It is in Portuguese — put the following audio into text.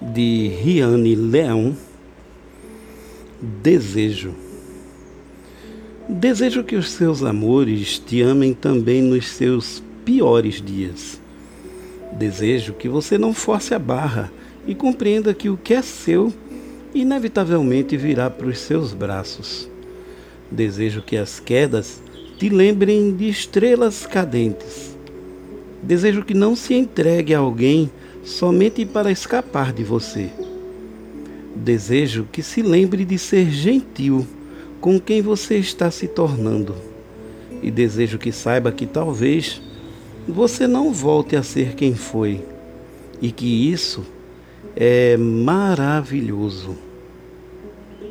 de Riane Leão. Desejo. Desejo que os seus amores te amem também nos seus piores dias. Desejo que você não force a barra e compreenda que o que é seu inevitavelmente virá para os seus braços. Desejo que as quedas te lembrem de estrelas cadentes. Desejo que não se entregue a alguém somente para escapar de você. Desejo que se lembre de ser gentil com quem você está se tornando. E desejo que saiba que talvez você não volte a ser quem foi. E que isso é maravilhoso.